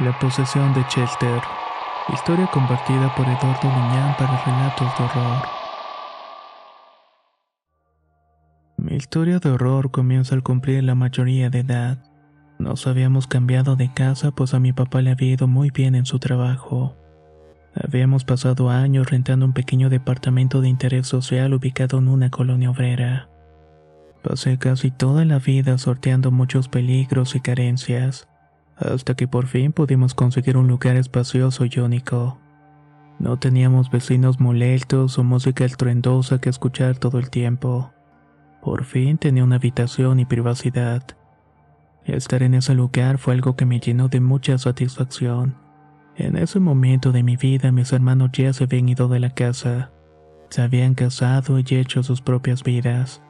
La posesión de Chester. Historia compartida por Eduardo Liñán para relatos de horror. Mi historia de horror comienza al cumplir la mayoría de edad. Nos habíamos cambiado de casa pues a mi papá le había ido muy bien en su trabajo. Habíamos pasado años rentando un pequeño departamento de interés social ubicado en una colonia obrera. Pasé casi toda la vida sorteando muchos peligros y carencias hasta que por fin pudimos conseguir un lugar espacioso y único. No teníamos vecinos molestos o música estruendosa que escuchar todo el tiempo. Por fin tenía una habitación y privacidad. Estar en ese lugar fue algo que me llenó de mucha satisfacción. En ese momento de mi vida mis hermanos ya se habían ido de la casa. Se habían casado y hecho sus propias vidas.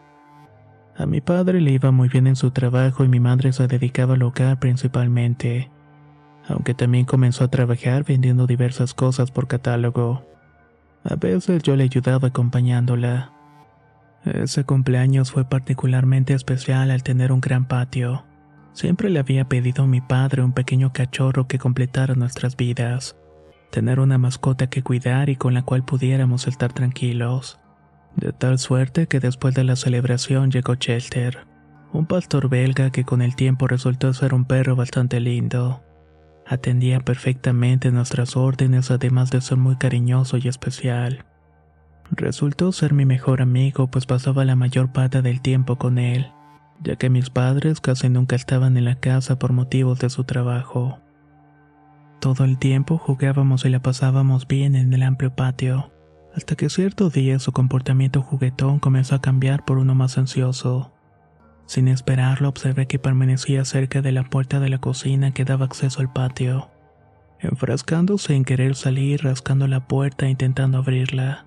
A mi padre le iba muy bien en su trabajo y mi madre se dedicaba al hogar principalmente, aunque también comenzó a trabajar vendiendo diversas cosas por catálogo. A veces yo le ayudaba acompañándola. Ese cumpleaños fue particularmente especial al tener un gran patio. Siempre le había pedido a mi padre un pequeño cachorro que completara nuestras vidas, tener una mascota que cuidar y con la cual pudiéramos estar tranquilos. De tal suerte que después de la celebración llegó Chester, un pastor belga que con el tiempo resultó ser un perro bastante lindo. Atendía perfectamente nuestras órdenes además de ser muy cariñoso y especial. Resultó ser mi mejor amigo pues pasaba la mayor parte del tiempo con él, ya que mis padres casi nunca estaban en la casa por motivos de su trabajo. Todo el tiempo jugábamos y la pasábamos bien en el amplio patio hasta que cierto día su comportamiento juguetón comenzó a cambiar por uno más ansioso. Sin esperarlo observé que permanecía cerca de la puerta de la cocina que daba acceso al patio, enfrascándose en querer salir rascando la puerta e intentando abrirla.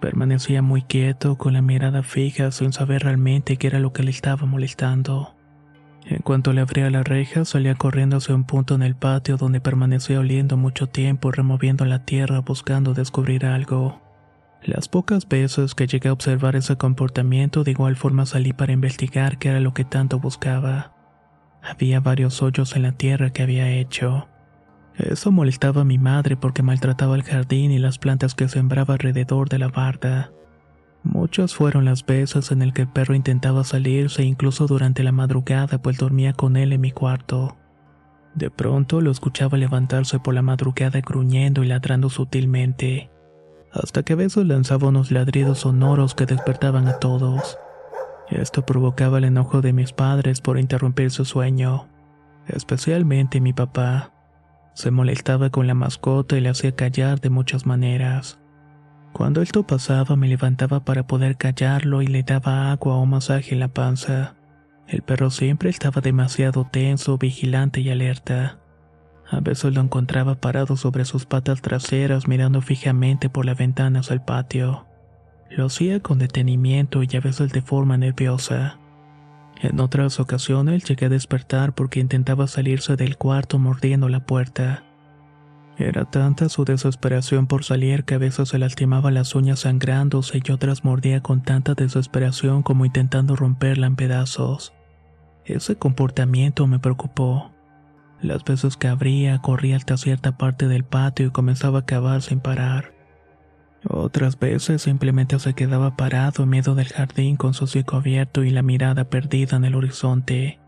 Permanecía muy quieto, con la mirada fija, sin saber realmente qué era lo que le estaba molestando. En cuanto le abría la reja, salía corriendo hacia un punto en el patio donde permanecía oliendo mucho tiempo, removiendo la tierra buscando descubrir algo. Las pocas veces que llegué a observar ese comportamiento de igual forma salí para investigar qué era lo que tanto buscaba. Había varios hoyos en la tierra que había hecho. Eso molestaba a mi madre porque maltrataba el jardín y las plantas que sembraba alrededor de la barda. Muchas fueron las veces en el que el perro intentaba salirse incluso durante la madrugada pues dormía con él en mi cuarto. De pronto lo escuchaba levantarse por la madrugada gruñendo y ladrando sutilmente hasta que a veces lanzaba unos ladridos sonoros que despertaban a todos. Esto provocaba el enojo de mis padres por interrumpir su sueño, especialmente mi papá. Se molestaba con la mascota y le hacía callar de muchas maneras. Cuando esto pasaba me levantaba para poder callarlo y le daba agua o masaje en la panza. El perro siempre estaba demasiado tenso, vigilante y alerta. A veces lo encontraba parado sobre sus patas traseras mirando fijamente por la ventana hacia el patio. Lo hacía con detenimiento y a veces de forma nerviosa. En otras ocasiones llegué a despertar porque intentaba salirse del cuarto mordiendo la puerta. Era tanta su desesperación por salir que a veces se lastimaba las uñas sangrándose y otras mordía con tanta desesperación como intentando romperla en pedazos. Ese comportamiento me preocupó. Las veces que abría, corría hasta cierta parte del patio y comenzaba a cavar sin parar. Otras veces simplemente se quedaba parado en medio del jardín con su hocico abierto y la mirada perdida en el horizonte.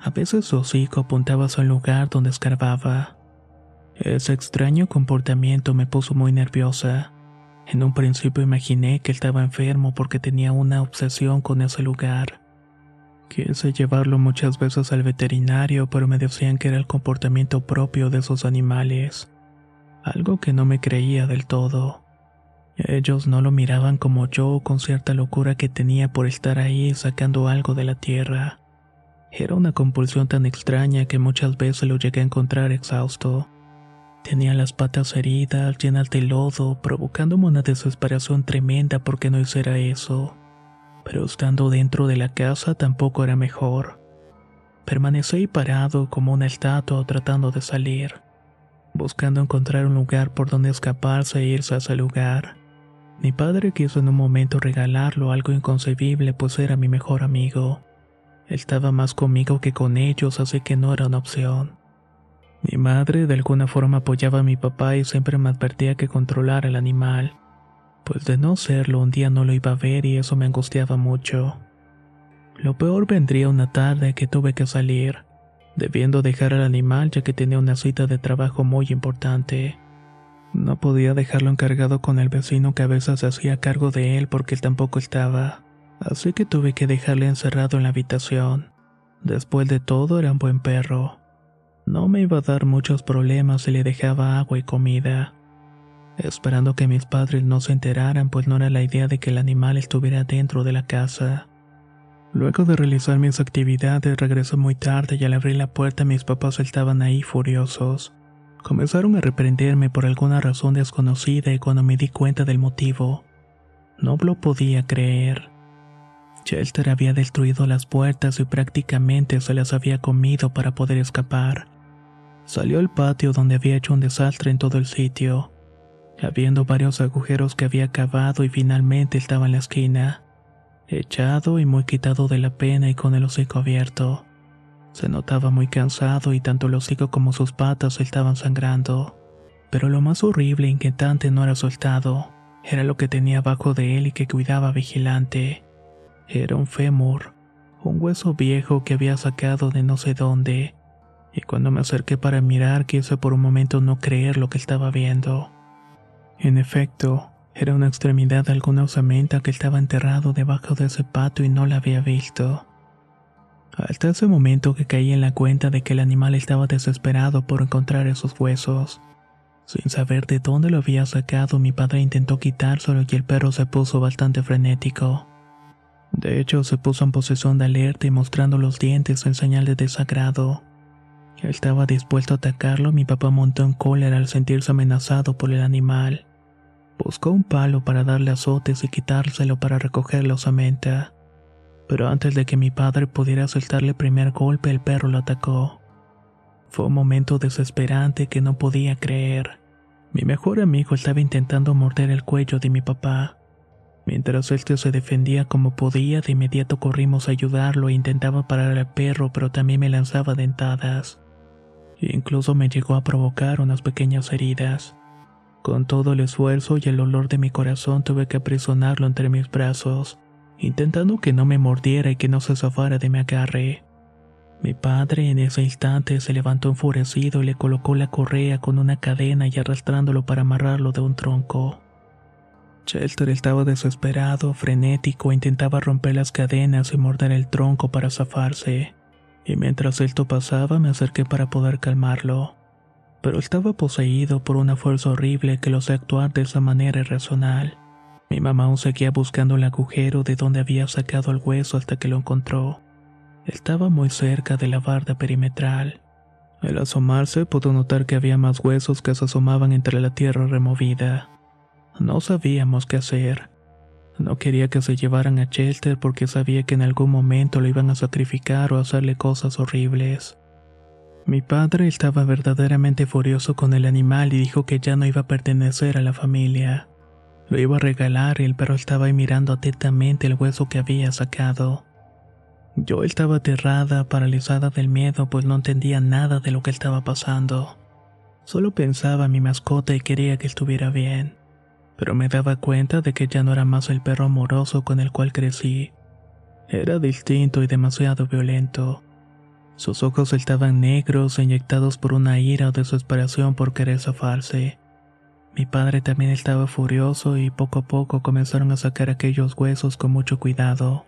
A veces su hocico apuntaba hacia el lugar donde escarbaba. Ese extraño comportamiento me puso muy nerviosa. En un principio imaginé que él estaba enfermo porque tenía una obsesión con ese lugar. Quise llevarlo muchas veces al veterinario, pero me decían que era el comportamiento propio de esos animales, algo que no me creía del todo. Ellos no lo miraban como yo con cierta locura que tenía por estar ahí sacando algo de la tierra. Era una compulsión tan extraña que muchas veces lo llegué a encontrar exhausto. Tenía las patas heridas, llenas de lodo, provocándome una desesperación tremenda porque no hiciera eso pero estando dentro de la casa tampoco era mejor. Permanecí parado como una estatua tratando de salir, buscando encontrar un lugar por donde escaparse e irse a ese lugar. Mi padre quiso en un momento regalarlo algo inconcebible pues era mi mejor amigo. Estaba más conmigo que con ellos, así que no era una opción. Mi madre de alguna forma apoyaba a mi papá y siempre me advertía que controlara el animal pues de no serlo un día no lo iba a ver y eso me angustiaba mucho. Lo peor vendría una tarde que tuve que salir, debiendo dejar al animal ya que tenía una cita de trabajo muy importante. No podía dejarlo encargado con el vecino que a veces hacía cargo de él porque él tampoco estaba, así que tuve que dejarle encerrado en la habitación. Después de todo era un buen perro. No me iba a dar muchos problemas si le dejaba agua y comida esperando que mis padres no se enteraran, pues no era la idea de que el animal estuviera dentro de la casa. Luego de realizar mis actividades, regresé muy tarde y al abrir la puerta mis papás estaban ahí furiosos. Comenzaron a reprenderme por alguna razón desconocida y cuando me di cuenta del motivo, no lo podía creer. Chester había destruido las puertas y prácticamente se las había comido para poder escapar. Salió al patio donde había hecho un desastre en todo el sitio habiendo varios agujeros que había cavado y finalmente estaba en la esquina, echado y muy quitado de la pena y con el hocico abierto. Se notaba muy cansado y tanto el hocico como sus patas estaban sangrando. Pero lo más horrible e inquietante no era su estado, era lo que tenía abajo de él y que cuidaba vigilante. Era un fémur, un hueso viejo que había sacado de no sé dónde, y cuando me acerqué para mirar quise por un momento no creer lo que estaba viendo. En efecto, era una extremidad de alguna osamenta que estaba enterrado debajo de ese pato y no la había visto. Hasta ese momento que caí en la cuenta de que el animal estaba desesperado por encontrar esos huesos. Sin saber de dónde lo había sacado, mi padre intentó quitárselo y el perro se puso bastante frenético. De hecho, se puso en posesión de alerta y mostrando los dientes en señal de desagrado. Estaba dispuesto a atacarlo, mi papá montó en cólera al sentirse amenazado por el animal. Buscó un palo para darle azotes y quitárselo para recoger la osamenta. Pero antes de que mi padre pudiera soltarle el primer golpe, el perro lo atacó. Fue un momento desesperante que no podía creer. Mi mejor amigo estaba intentando morder el cuello de mi papá. Mientras él se defendía como podía, de inmediato corrimos a ayudarlo e intentaba parar al perro, pero también me lanzaba dentadas. Incluso me llegó a provocar unas pequeñas heridas. Con todo el esfuerzo y el olor de mi corazón tuve que aprisionarlo entre mis brazos, intentando que no me mordiera y que no se zafara de mi agarre. Mi padre en ese instante se levantó enfurecido y le colocó la correa con una cadena y arrastrándolo para amarrarlo de un tronco. Chester estaba desesperado, frenético, e intentaba romper las cadenas y morder el tronco para zafarse. Y mientras esto pasaba me acerqué para poder calmarlo pero estaba poseído por una fuerza horrible que lo hacía actuar de esa manera irracional. Mi mamá aún seguía buscando el agujero de donde había sacado el hueso hasta que lo encontró. Estaba muy cerca de la barda perimetral. Al asomarse pudo notar que había más huesos que se asomaban entre la tierra removida. No sabíamos qué hacer. No quería que se llevaran a Chester porque sabía que en algún momento lo iban a sacrificar o hacerle cosas horribles. Mi padre estaba verdaderamente furioso con el animal y dijo que ya no iba a pertenecer a la familia. Lo iba a regalar y el perro estaba ahí mirando atentamente el hueso que había sacado. Yo estaba aterrada, paralizada del miedo, pues no entendía nada de lo que estaba pasando. Solo pensaba en mi mascota y quería que estuviera bien. pero me daba cuenta de que ya no era más el perro amoroso con el cual crecí. Era distinto y demasiado violento. Sus ojos estaban negros, inyectados por una ira o desesperación por querer zafarse. Mi padre también estaba furioso y poco a poco comenzaron a sacar aquellos huesos con mucho cuidado.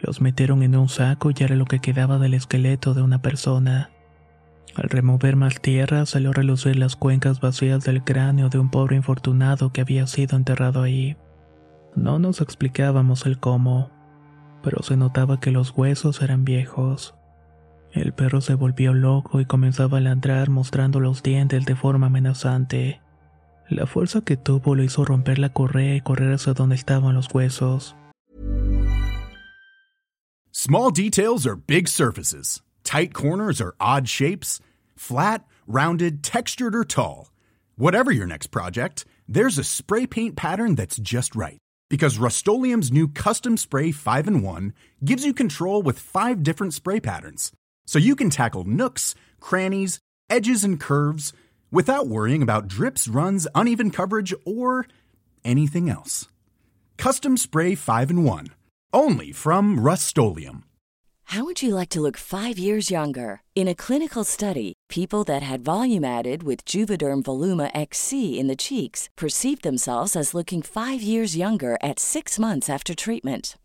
Los metieron en un saco y era lo que quedaba del esqueleto de una persona. Al remover más tierra salió a relucir las cuencas vacías del cráneo de un pobre infortunado que había sido enterrado ahí. No nos explicábamos el cómo, pero se notaba que los huesos eran viejos. El perro se volvió loco y comenzaba a ladrar mostrando los dientes de forma amenazante. La fuerza que tuvo lo hizo romper la correa y correr hacia donde estaban los huesos. Small details are big surfaces. Tight corners are odd shapes. Flat, rounded, textured, or tall. Whatever your next project, there's a spray paint pattern that's just right. Because Rust new Custom Spray 5 in 1 gives you control with five different spray patterns. So you can tackle nooks, crannies, edges, and curves without worrying about drips, runs, uneven coverage, or anything else. Custom Spray 5 in 1. Only from Rust How would you like to look five years younger? In a clinical study, people that had volume added with Juvederm Voluma XC in the cheeks perceived themselves as looking five years younger at six months after treatment.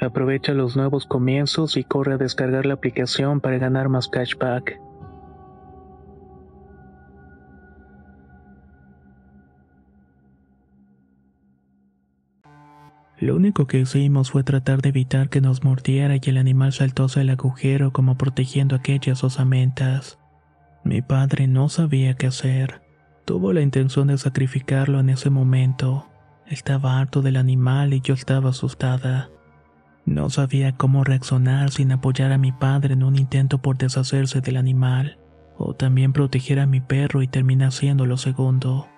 Aprovecha los nuevos comienzos y corre a descargar la aplicación para ganar más cashback. Lo único que hicimos fue tratar de evitar que nos mordiera y el animal saltó hacia el agujero como protegiendo aquellas osamentas. Mi padre no sabía qué hacer. Tuvo la intención de sacrificarlo en ese momento. Estaba harto del animal y yo estaba asustada. No sabía cómo reaccionar sin apoyar a mi padre en un intento por deshacerse del animal, o también proteger a mi perro y terminar haciendo lo segundo.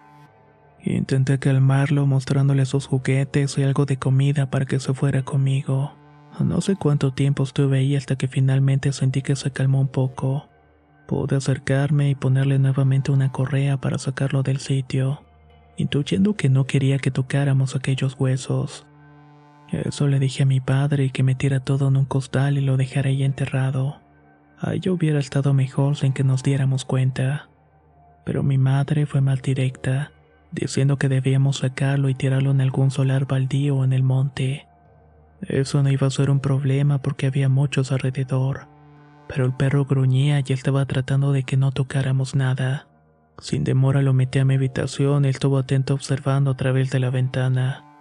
Intenté calmarlo mostrándole sus juguetes y algo de comida para que se fuera conmigo. No sé cuánto tiempo estuve ahí hasta que finalmente sentí que se calmó un poco. Pude acercarme y ponerle nuevamente una correa para sacarlo del sitio, intuyendo que no quería que tocáramos aquellos huesos. Eso le dije a mi padre que metiera todo en un costal y lo dejara ahí enterrado. Ahí hubiera estado mejor sin que nos diéramos cuenta. Pero mi madre fue mal directa. diciendo que debíamos sacarlo y tirarlo en algún solar baldío o en el monte. Eso no iba a ser un problema porque había muchos alrededor, pero el perro gruñía y estaba tratando de que no tocáramos nada. Sin demora lo metí a mi habitación y estuvo atento observando a través de la ventana.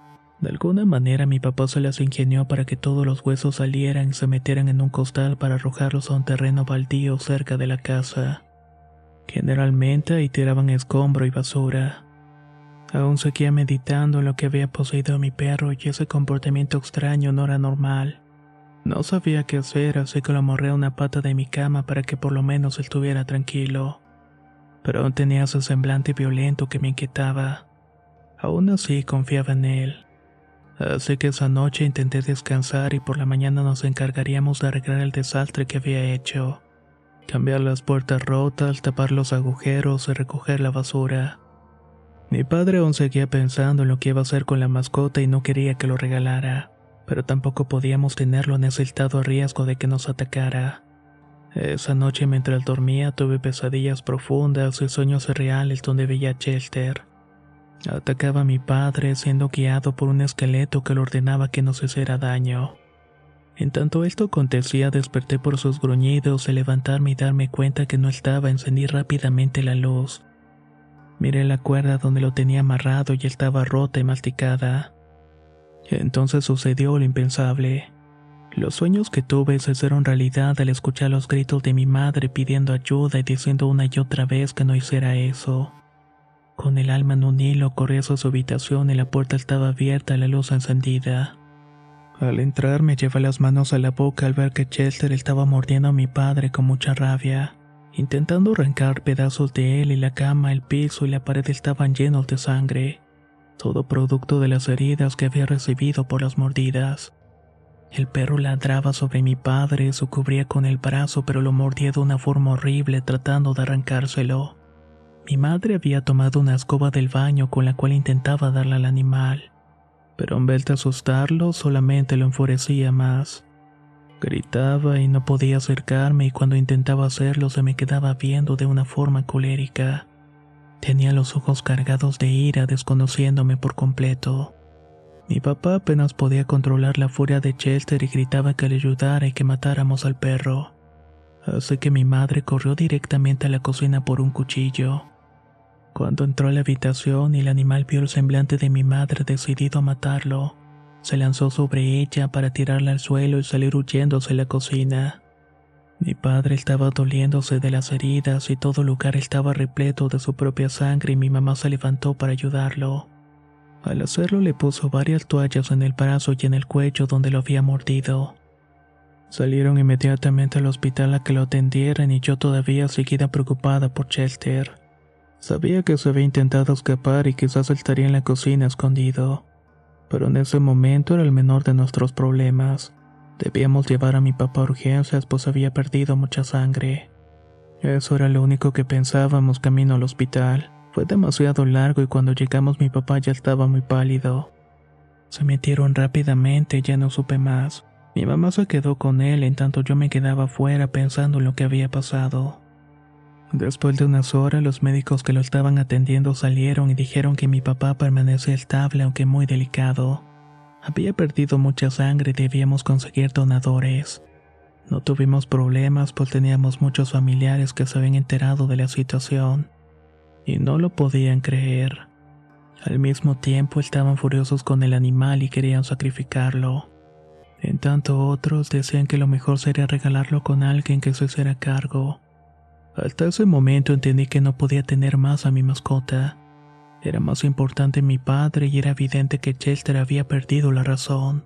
De alguna manera mi papá se las ingenió para que todos los huesos salieran y se metieran en un costal para arrojarlos a un terreno baldío cerca de la casa. Generalmente ahí tiraban escombro y basura. Aún seguía meditando en lo que había poseído a mi perro y ese comportamiento extraño no era normal. No sabía qué hacer, así que lo morré a una pata de mi cama para que por lo menos estuviera tranquilo. Pero aún tenía ese semblante violento que me inquietaba. Aún así confiaba en él. Así que esa noche intenté descansar y por la mañana nos encargaríamos de arreglar el desastre que había hecho. Cambiar las puertas rotas, tapar los agujeros y recoger la basura. Mi padre aún seguía pensando en lo que iba a hacer con la mascota y no quería que lo regalara, pero tampoco podíamos tenerlo en ese estado a riesgo de que nos atacara. Esa noche mientras dormía tuve pesadillas profundas y sueños reales donde veía a Chester. Atacaba a mi padre siendo guiado por un esqueleto que le ordenaba que nos hiciera daño. En tanto esto acontecía desperté por sus gruñidos de levantarme y darme cuenta que no estaba, encendí rápidamente la luz. Miré la cuerda donde lo tenía amarrado y estaba rota y masticada. Entonces sucedió lo impensable. Los sueños que tuve se hicieron realidad al escuchar los gritos de mi madre pidiendo ayuda y diciendo una y otra vez que no hiciera eso. Con el alma en un hilo corrí a su habitación y la puerta estaba abierta la luz encendida. Al entrar me llevé las manos a la boca al ver que Chester estaba mordiendo a mi padre con mucha rabia intentando arrancar pedazos de él y la cama, el piso y la pared estaban llenos de sangre, todo producto de las heridas que había recibido por las mordidas. El perro ladraba sobre mi padre, se cubría con el brazo pero lo mordía de una forma horrible tratando de arrancárselo. Mi madre había tomado una escoba del baño con la cual intentaba darle al animal, pero en vez de asustarlo solamente lo enfurecía más. Gritaba y no podía acercarme y cuando intentaba hacerlo se me quedaba viendo de una forma colérica. Tenía los ojos cargados de ira desconociéndome por completo. Mi papá apenas podía controlar la furia de Chester y gritaba que le ayudara y que matáramos al perro. Así que mi madre corrió directamente a la cocina por un cuchillo. Cuando entró a la habitación y el animal vio el semblante de mi madre decidido a matarlo, se lanzó sobre ella para tirarla al suelo y salir huyendo hacia la cocina. Mi padre estaba doliéndose de las heridas y todo lugar estaba repleto de su propia sangre y mi mamá se levantó para ayudarlo. Al hacerlo le puso varias toallas en el brazo y en el cuello donde lo había mordido. Salieron inmediatamente al hospital a que lo atendieran y yo todavía seguida preocupada por Chester. Sabía que se había intentado escapar y quizás estaría en la cocina escondido pero en ese momento era el menor de nuestros problemas. Debíamos llevar a mi papá a urgencias pues había perdido mucha sangre. Eso era lo único que pensábamos camino al hospital. Fue demasiado largo y cuando llegamos mi papá ya estaba muy pálido. Se metieron rápidamente y ya no supe más. Mi mamá se quedó con él en tanto yo me quedaba fuera pensando en lo que había pasado. Después de unas horas, los médicos que lo estaban atendiendo salieron y dijeron que mi papá permanecía estable aunque muy delicado. Había perdido mucha sangre y debíamos conseguir donadores. No tuvimos problemas pues teníamos muchos familiares que se habían enterado de la situación y no lo podían creer. Al mismo tiempo estaban furiosos con el animal y querían sacrificarlo. En tanto otros decían que lo mejor sería regalarlo con alguien que se hiciera cargo. Hasta ese momento entendí que no podía tener más a mi mascota. Era más importante mi padre y era evidente que Chester había perdido la razón.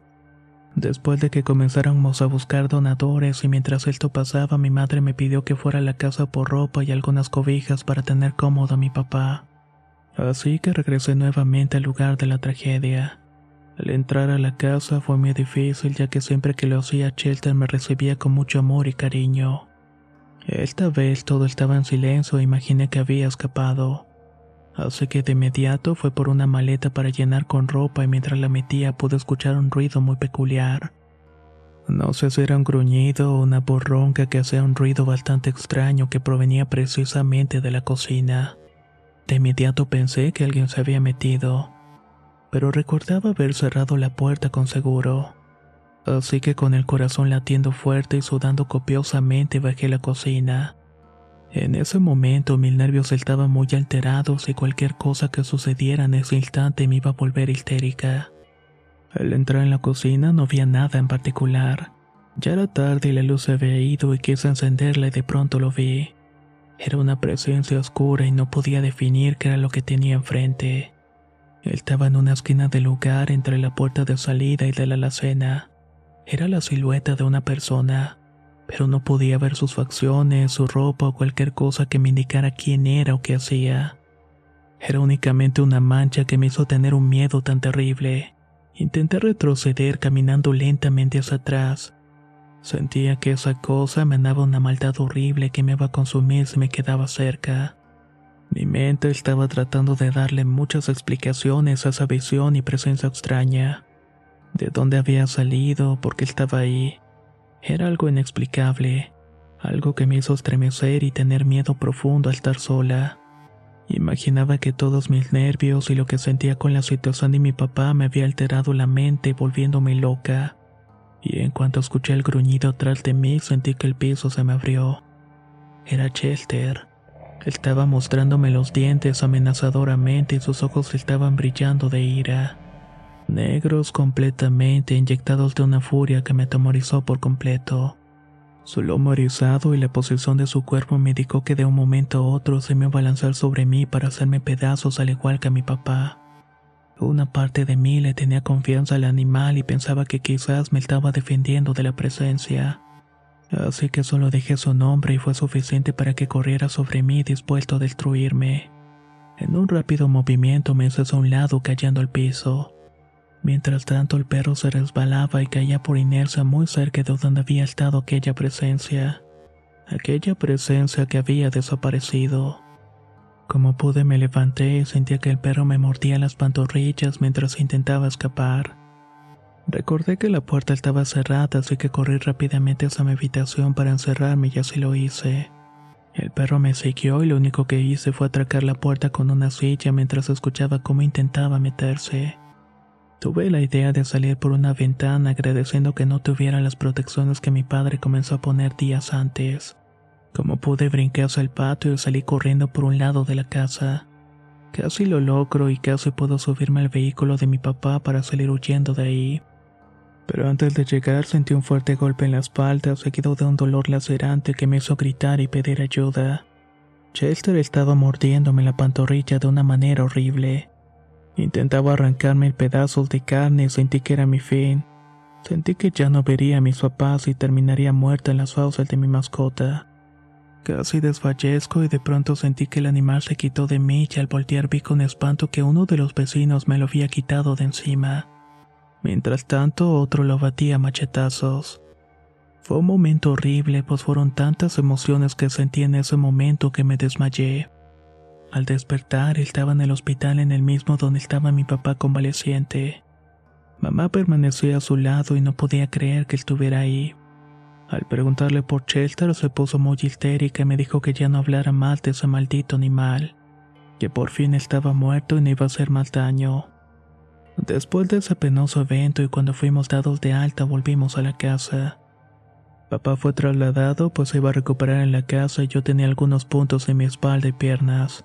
Después de que comenzáramos a buscar donadores y mientras esto pasaba mi madre me pidió que fuera a la casa por ropa y algunas cobijas para tener cómodo a mi papá. Así que regresé nuevamente al lugar de la tragedia. Al entrar a la casa fue muy difícil ya que siempre que lo hacía Chester me recibía con mucho amor y cariño. Esta vez todo estaba en silencio e imaginé que había escapado. Así que de inmediato fue por una maleta para llenar con ropa y mientras la metía pude escuchar un ruido muy peculiar. No sé si era un gruñido o una borronca que hacía un ruido bastante extraño que provenía precisamente de la cocina. De inmediato pensé que alguien se había metido, pero recordaba haber cerrado la puerta con seguro. Así que con el corazón latiendo fuerte y sudando copiosamente bajé la cocina. En ese momento mis nervios estaban muy alterados y cualquier cosa que sucediera en ese instante me iba a volver histérica. Al entrar en la cocina no había nada en particular. Ya era tarde y la luz se había ido y quise encenderla y de pronto lo vi. Era una presencia oscura y no podía definir qué era lo que tenía enfrente. Estaba en una esquina del lugar entre la puerta de salida y de la alacena. Era la silueta de una persona pero no podía ver sus facciones, su ropa o cualquier cosa que me indicara quién era o qué hacía. Era únicamente una mancha que me hizo tener un miedo tan terrible. Intenté retroceder caminando lentamente hacia atrás. Sentía que esa cosa emanaba una maldad horrible que me iba a consumir si me quedaba cerca. Mi mente estaba tratando de darle muchas explicaciones a esa visión y presencia extraña. De dónde había salido, por qué estaba ahí, era algo inexplicable, algo que me hizo estremecer y tener miedo profundo al estar sola. Imaginaba que todos mis nervios y lo que sentía con la situación de mi papá me había alterado la mente volviéndome loca. Y en cuanto escuché el gruñido atrás de mí sentí que el piso se me abrió. Era Chester. Estaba mostrándome los dientes amenazadoramente y sus ojos estaban brillando de ira negros completamente inyectados de una furia que me atemorizó por completo. Su lomo erizado y la posición de su cuerpo me indicó que de un momento a otro se me iba a lanzar sobre mí para hacerme pedazos al igual que a mi papá. Una parte de mí le tenía confianza al animal y pensaba que quizás me estaba defendiendo de la presencia. Así que solo dejé su nombre y fue suficiente para que corriera sobre mí dispuesto a destruirme. En un rápido movimiento me hice a un lado cayendo al piso. Mientras tanto el perro se resbalaba y caía por inercia muy cerca de donde había estado aquella presencia. Aquella presencia que había desaparecido. Como pude me levanté y sentía que el perro me mordía las pantorrillas mientras intentaba escapar. Recordé que la puerta estaba cerrada, así que corrí rápidamente hacia mi habitación para encerrarme y así lo hice. El perro me siguió y lo único que hice fue atracar la puerta con una silla mientras escuchaba cómo intentaba meterse. Tuve la idea de salir por una ventana agradeciendo que no tuviera las protecciones que mi padre comenzó a poner días antes. Como pude brinqué hacia el patio y salí corriendo por un lado de la casa. Casi lo logro y casi puedo subirme al vehículo de mi papá para salir huyendo de ahí. Pero antes de llegar sentí un fuerte golpe en la espalda seguido de un dolor lacerante que me hizo gritar y pedir ayuda. Chester estaba mordiéndome la pantorrilla de una manera horrible. Intentaba arrancarme el pedazos de carne y sentí que era mi fin. Sentí que ya no vería a mis papás y terminaría muerta en las fauces de mi mascota. Casi desfallezco y de pronto sentí que el animal se quitó de mí y al voltear vi con espanto que uno de los vecinos me lo había quitado de encima. Mientras tanto otro lo batía a machetazos. Fue un momento horrible, pues fueron tantas emociones que sentí en ese momento que me desmayé. Al despertar estaba en el hospital en el mismo donde estaba mi papá convaleciente. Mamá permanecía a su lado y no podía creer que estuviera ahí. Al preguntarle por Chester se puso muy histérica y me dijo que ya no hablara mal de ese maldito animal, que por fin estaba muerto y no iba a hacer más daño. Después de ese penoso evento y cuando fuimos dados de alta volvimos a la casa. Papá fue trasladado pues se iba a recuperar en la casa y yo tenía algunos puntos en mi espalda y piernas.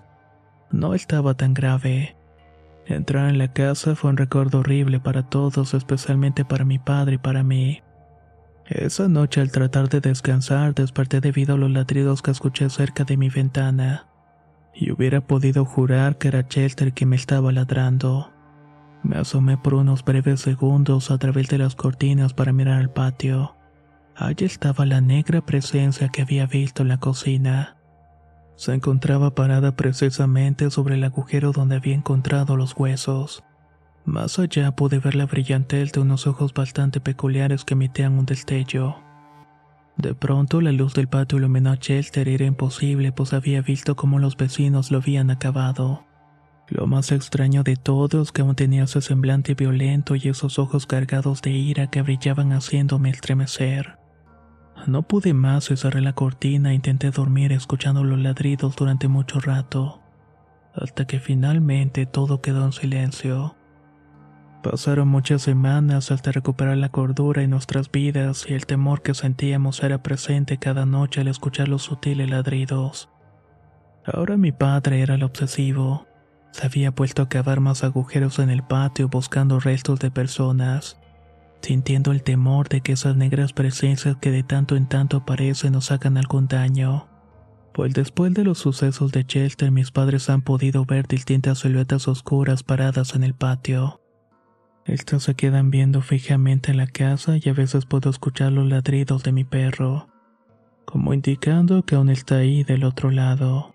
No estaba tan grave. Entrar en la casa fue un recuerdo horrible para todos, especialmente para mi padre y para mí. Esa noche al tratar de descansar desperté debido a los ladridos que escuché cerca de mi ventana, y hubiera podido jurar que era Chester quien me estaba ladrando. Me asomé por unos breves segundos a través de las cortinas para mirar al patio. Allí estaba la negra presencia que había visto en la cocina. Se encontraba parada precisamente sobre el agujero donde había encontrado los huesos. Más allá pude ver la brillantez de unos ojos bastante peculiares que emitían un destello. De pronto la luz del patio iluminó a Chester y era imposible pues había visto cómo los vecinos lo habían acabado. Lo más extraño de todo es que aún tenía ese semblante violento y esos ojos cargados de ira que brillaban haciéndome estremecer. No pude más y cerré la cortina e intenté dormir escuchando los ladridos durante mucho rato. hasta que finalmente todo quedó en silencio. Pasaron muchas semanas hasta recuperar la cordura en nuestras vidas y el temor que sentíamos era presente cada noche al escuchar los sutiles ladridos. Ahora mi padre era el obsesivo. Se había puesto a cavar más agujeros en el patio buscando restos de personas, sintiendo el temor de que esas negras presencias que de tanto en tanto aparecen nos hagan algún daño. Pues después de los sucesos de Chester mis padres han podido ver distintas siluetas oscuras paradas en el patio. Estas se quedan viendo fijamente en la casa y a veces puedo escuchar los ladridos de mi perro, como indicando que aún está ahí del otro lado.